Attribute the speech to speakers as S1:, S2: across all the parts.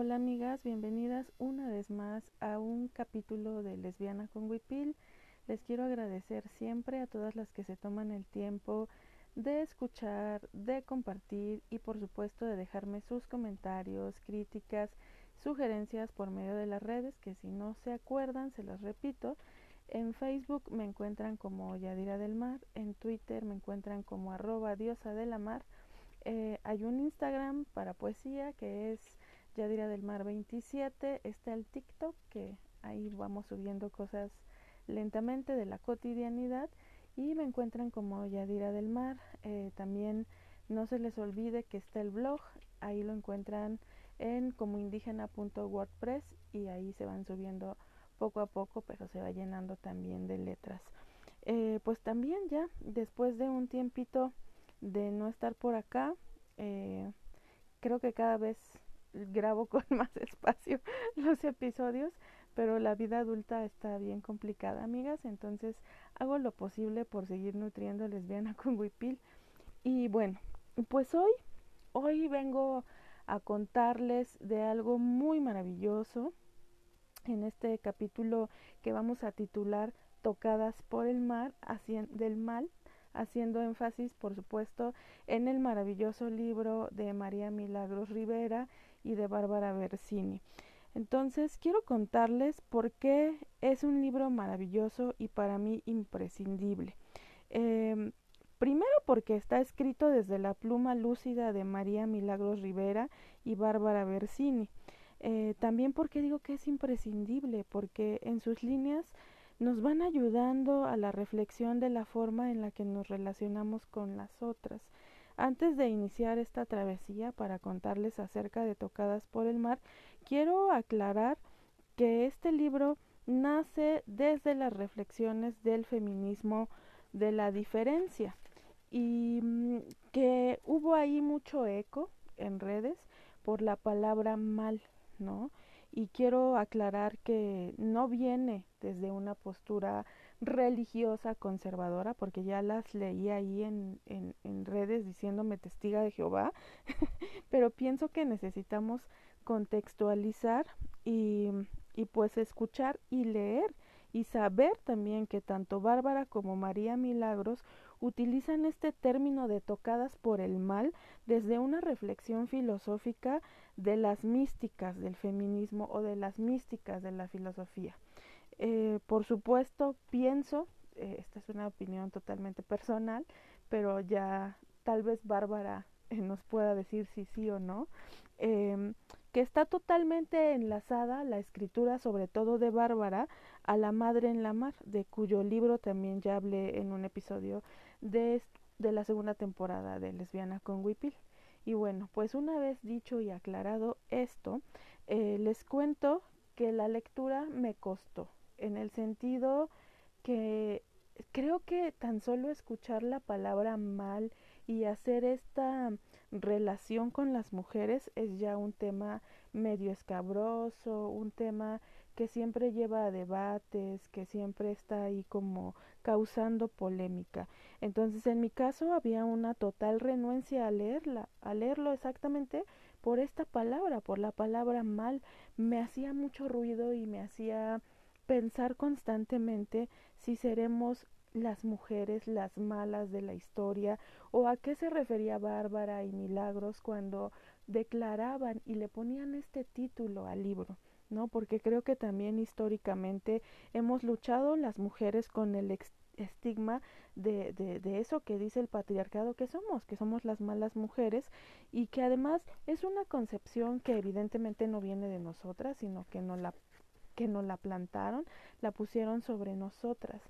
S1: Hola amigas, bienvenidas una vez más a un capítulo de Lesbiana con Wipil. Les quiero agradecer siempre a todas las que se toman el tiempo de escuchar, de compartir y por supuesto de dejarme sus comentarios, críticas, sugerencias por medio de las redes que si no se acuerdan, se las repito. En Facebook me encuentran como Yadira del Mar, en Twitter me encuentran como arroba diosa de la mar. Eh, hay un Instagram para poesía que es Yadira del Mar 27, está el TikTok que ahí vamos subiendo cosas lentamente de la cotidianidad y me encuentran como Yadira del Mar. Eh, también no se les olvide que está el blog, ahí lo encuentran en comoindígena.wordpress y ahí se van subiendo poco a poco, pero se va llenando también de letras. Eh, pues también ya después de un tiempito de no estar por acá, eh, creo que cada vez grabo con más espacio los episodios, pero la vida adulta está bien complicada, amigas, entonces hago lo posible por seguir nutriendo lesbiana con Wipil. Y bueno, pues hoy, hoy vengo a contarles de algo muy maravilloso en este capítulo que vamos a titular Tocadas por el mar, del mal, haciendo énfasis, por supuesto, en el maravilloso libro de María Milagros Rivera y de Bárbara Bersini. Entonces quiero contarles por qué es un libro maravilloso y para mí imprescindible. Em, primero porque está escrito desde la pluma lúcida de María Milagros Rivera y Bárbara Bersini. Eh, también porque digo que es imprescindible, porque en sus líneas nos van ayudando a la reflexión de la forma en la que nos relacionamos con las otras. Antes de iniciar esta travesía para contarles acerca de Tocadas por el Mar, quiero aclarar que este libro nace desde las reflexiones del feminismo de la diferencia y mm, que hubo ahí mucho eco en redes por la palabra mal, ¿no? Y quiero aclarar que no viene desde una postura religiosa conservadora, porque ya las leí ahí en, en, en redes diciéndome testiga de Jehová, pero pienso que necesitamos contextualizar y, y pues escuchar y leer y saber también que tanto Bárbara como María Milagros utilizan este término de tocadas por el mal desde una reflexión filosófica de las místicas del feminismo o de las místicas de la filosofía. Eh, por supuesto, pienso, eh, esta es una opinión totalmente personal, pero ya tal vez Bárbara eh, nos pueda decir si sí o no, em, que está totalmente enlazada la escritura, sobre todo de Bárbara, a La Madre en la Mar, de cuyo libro también ya hablé en un episodio de, de la segunda temporada de Lesbiana con Wipil. Y bueno, pues una vez dicho y aclarado esto, les cuento que la lectura me costó en el sentido que creo que tan solo escuchar la palabra mal y hacer esta relación con las mujeres es ya un tema medio escabroso, un tema que siempre lleva a debates, que siempre está ahí como causando polémica. Entonces, en mi caso había una total renuencia a leerla, a leerlo exactamente por esta palabra, por la palabra mal. Me hacía mucho ruido y me hacía pensar constantemente si seremos las mujeres las malas de la historia o a qué se refería Bárbara y Milagros cuando declaraban y le ponían este título al libro, ¿no? Porque creo que también históricamente hemos luchado las mujeres con el estigma de, de, eso que dice el patriarcado que somos, que somos las malas mujeres y que además es una concepción que evidentemente no viene de nosotras, sino que no la que nos la plantaron, la pusieron sobre nosotras.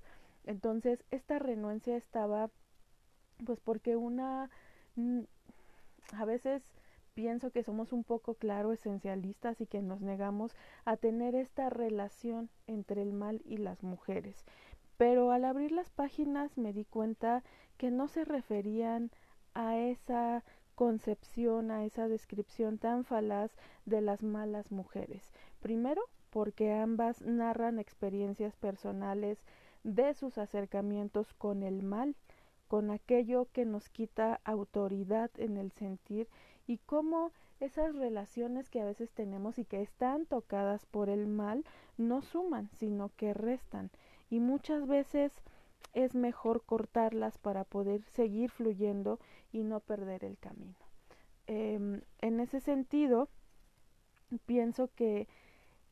S1: Entonces, esta renuencia estaba, pues porque una, mm, a veces pienso que somos un poco, claro, esencialistas y que nos negamos a tener esta relación entre el mal y las mujeres. Pero al abrir las páginas me di cuenta que no se referían a esa concepción, a esa descripción tan falaz de las malas mujeres. Primero, porque ambas narran experiencias personales de sus acercamientos con el mal, con aquello que nos quita autoridad en el sentir y cómo esas relaciones que a veces tenemos y que están tocadas por el mal no suman, sino que restan. Y muchas veces es mejor cortarlas para poder seguir fluyendo y no perder el camino. Em, en ese sentido, pienso que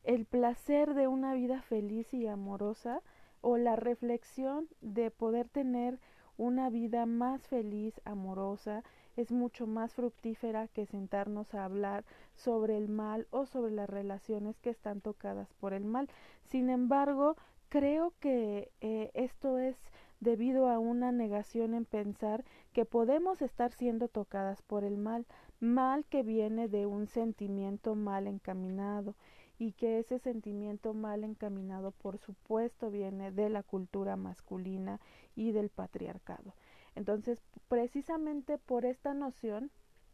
S1: el placer de una vida feliz y amorosa o la reflexión de poder tener una vida más feliz, amorosa, es mucho más fructífera que sentarnos a hablar sobre el mal o sobre las relaciones que están tocadas por el mal. Sin embargo, creo que eh, esto es debido a una negación en pensar que podemos estar siendo tocadas por el mal, mal que viene de un sentimiento mal encaminado y que ese sentimiento mal encaminado por supuesto viene de la cultura masculina y del patriarcado. Entonces, precisamente por esta noción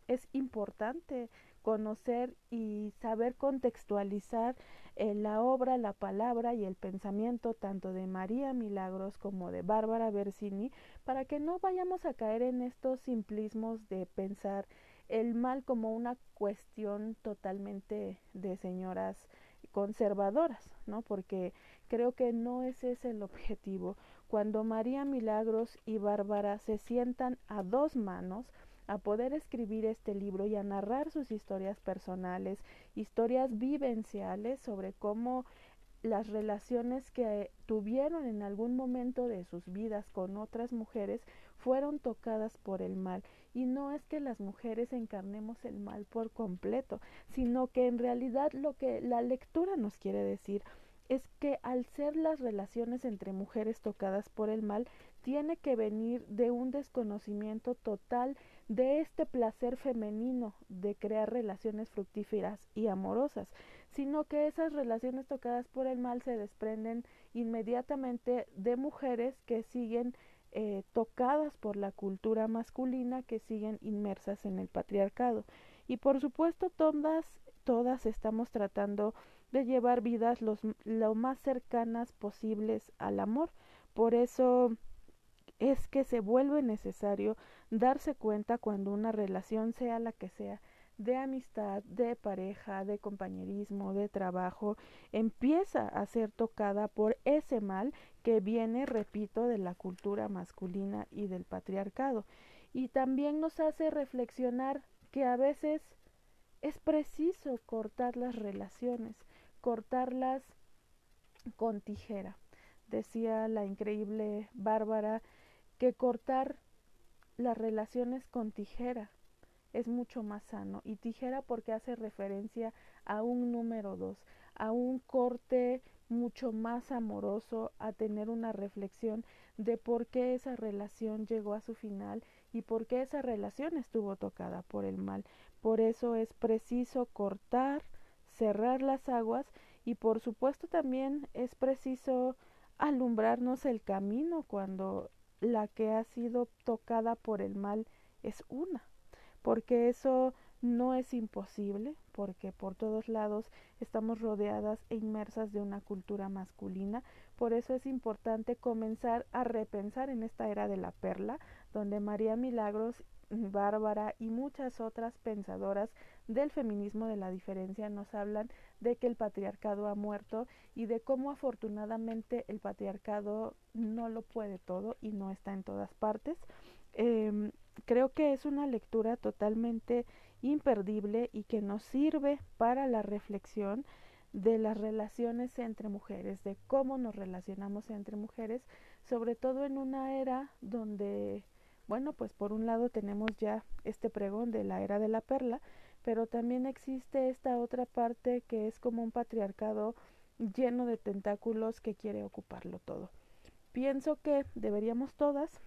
S1: es importante conocer y saber contextualizar eh, la obra, la palabra y el pensamiento tanto de María Milagros como de Bárbara Bersini para que no vayamos a caer en estos simplismos de pensar el mal como una cuestión totalmente de señoras conservadoras, ¿no? Porque creo que no ese es el objetivo. Cuando María Milagros y Bárbara se sientan a dos manos a poder escribir este libro y a narrar sus historias personales, historias vivenciales sobre cómo las relaciones que tuvieron en algún momento de sus vidas con otras mujeres fueron tocadas por el mal. Y no es que las mujeres encarnemos el mal por completo, sino que en realidad lo que la lectura nos quiere decir es que al ser las relaciones entre mujeres tocadas por el mal, tiene que venir de un desconocimiento total de este placer femenino de crear relaciones fructíferas y amorosas, sino que esas relaciones tocadas por el mal se desprenden inmediatamente de mujeres que siguen eh, tocadas por la cultura masculina, que siguen inmersas en el patriarcado. Y por supuesto todas, todas estamos tratando de llevar vidas lo más cercanas posibles al amor. Por eso es que se vuelve necesario darse cuenta cuando una relación, sea la que sea, de amistad, de pareja, de compañerismo, de trabajo, empieza a ser tocada por ese mal que viene, repito, de la cultura masculina y del patriarcado. Y también nos hace reflexionar que a veces es preciso cortar las relaciones, cortarlas con tijera. Decía la increíble Bárbara que cortar las relaciones con tijera es mucho más sano. Y tijera porque hace referencia a un número dos, a un corte mucho más amoroso, a tener una reflexión de por qué esa relación llegó a su final y por qué esa relación estuvo tocada por el mal. Por eso es preciso cortar cerrar las aguas y por supuesto también es preciso alumbrarnos el camino cuando la que ha sido tocada por el mal es una, porque eso no es imposible, porque por todos lados estamos rodeadas e inmersas de una cultura masculina, por eso es importante comenzar a repensar en esta era de la perla, donde María Milagros Bárbara y muchas otras pensadoras del feminismo de la diferencia nos hablan de que el patriarcado ha muerto y de cómo afortunadamente el patriarcado no lo puede todo y no está en todas partes. Em, creo que es una lectura totalmente imperdible y que nos sirve para la reflexión de las relaciones entre mujeres, de cómo nos relacionamos entre mujeres, sobre todo en una era donde bueno, pues por un lado tenemos ya este pregón de la era de la perla, pero también existe esta otra parte que es como un patriarcado lleno de tentáculos que quiere ocuparlo todo. Pienso que deberíamos todas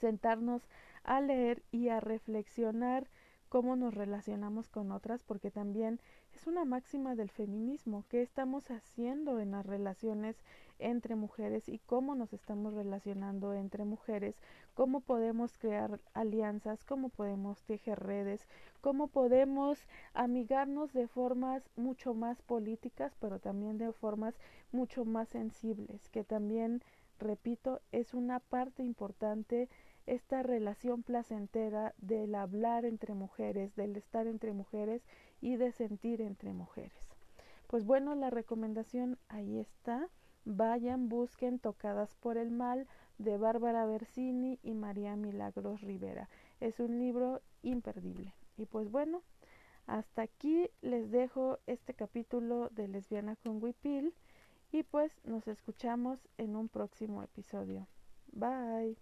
S1: sentarnos a leer y a reflexionar cómo nos relacionamos con otras, porque también es una máxima del feminismo, qué estamos haciendo en las relaciones entre mujeres y cómo nos estamos relacionando entre mujeres, cómo podemos crear alianzas, cómo podemos tejer redes, cómo podemos amigarnos de formas mucho más políticas, pero también de formas mucho más sensibles, que también, repito, es una parte importante esta relación placentera del hablar entre mujeres, del estar entre mujeres y de sentir entre mujeres. Pues bueno, la recomendación ahí está. Vayan, busquen Tocadas por el Mal de Bárbara Bersini y María Milagros Rivera. Es un libro imperdible. Y pues bueno, hasta aquí les dejo este capítulo de Lesbiana con Wipil y pues nos escuchamos en un próximo episodio. Bye.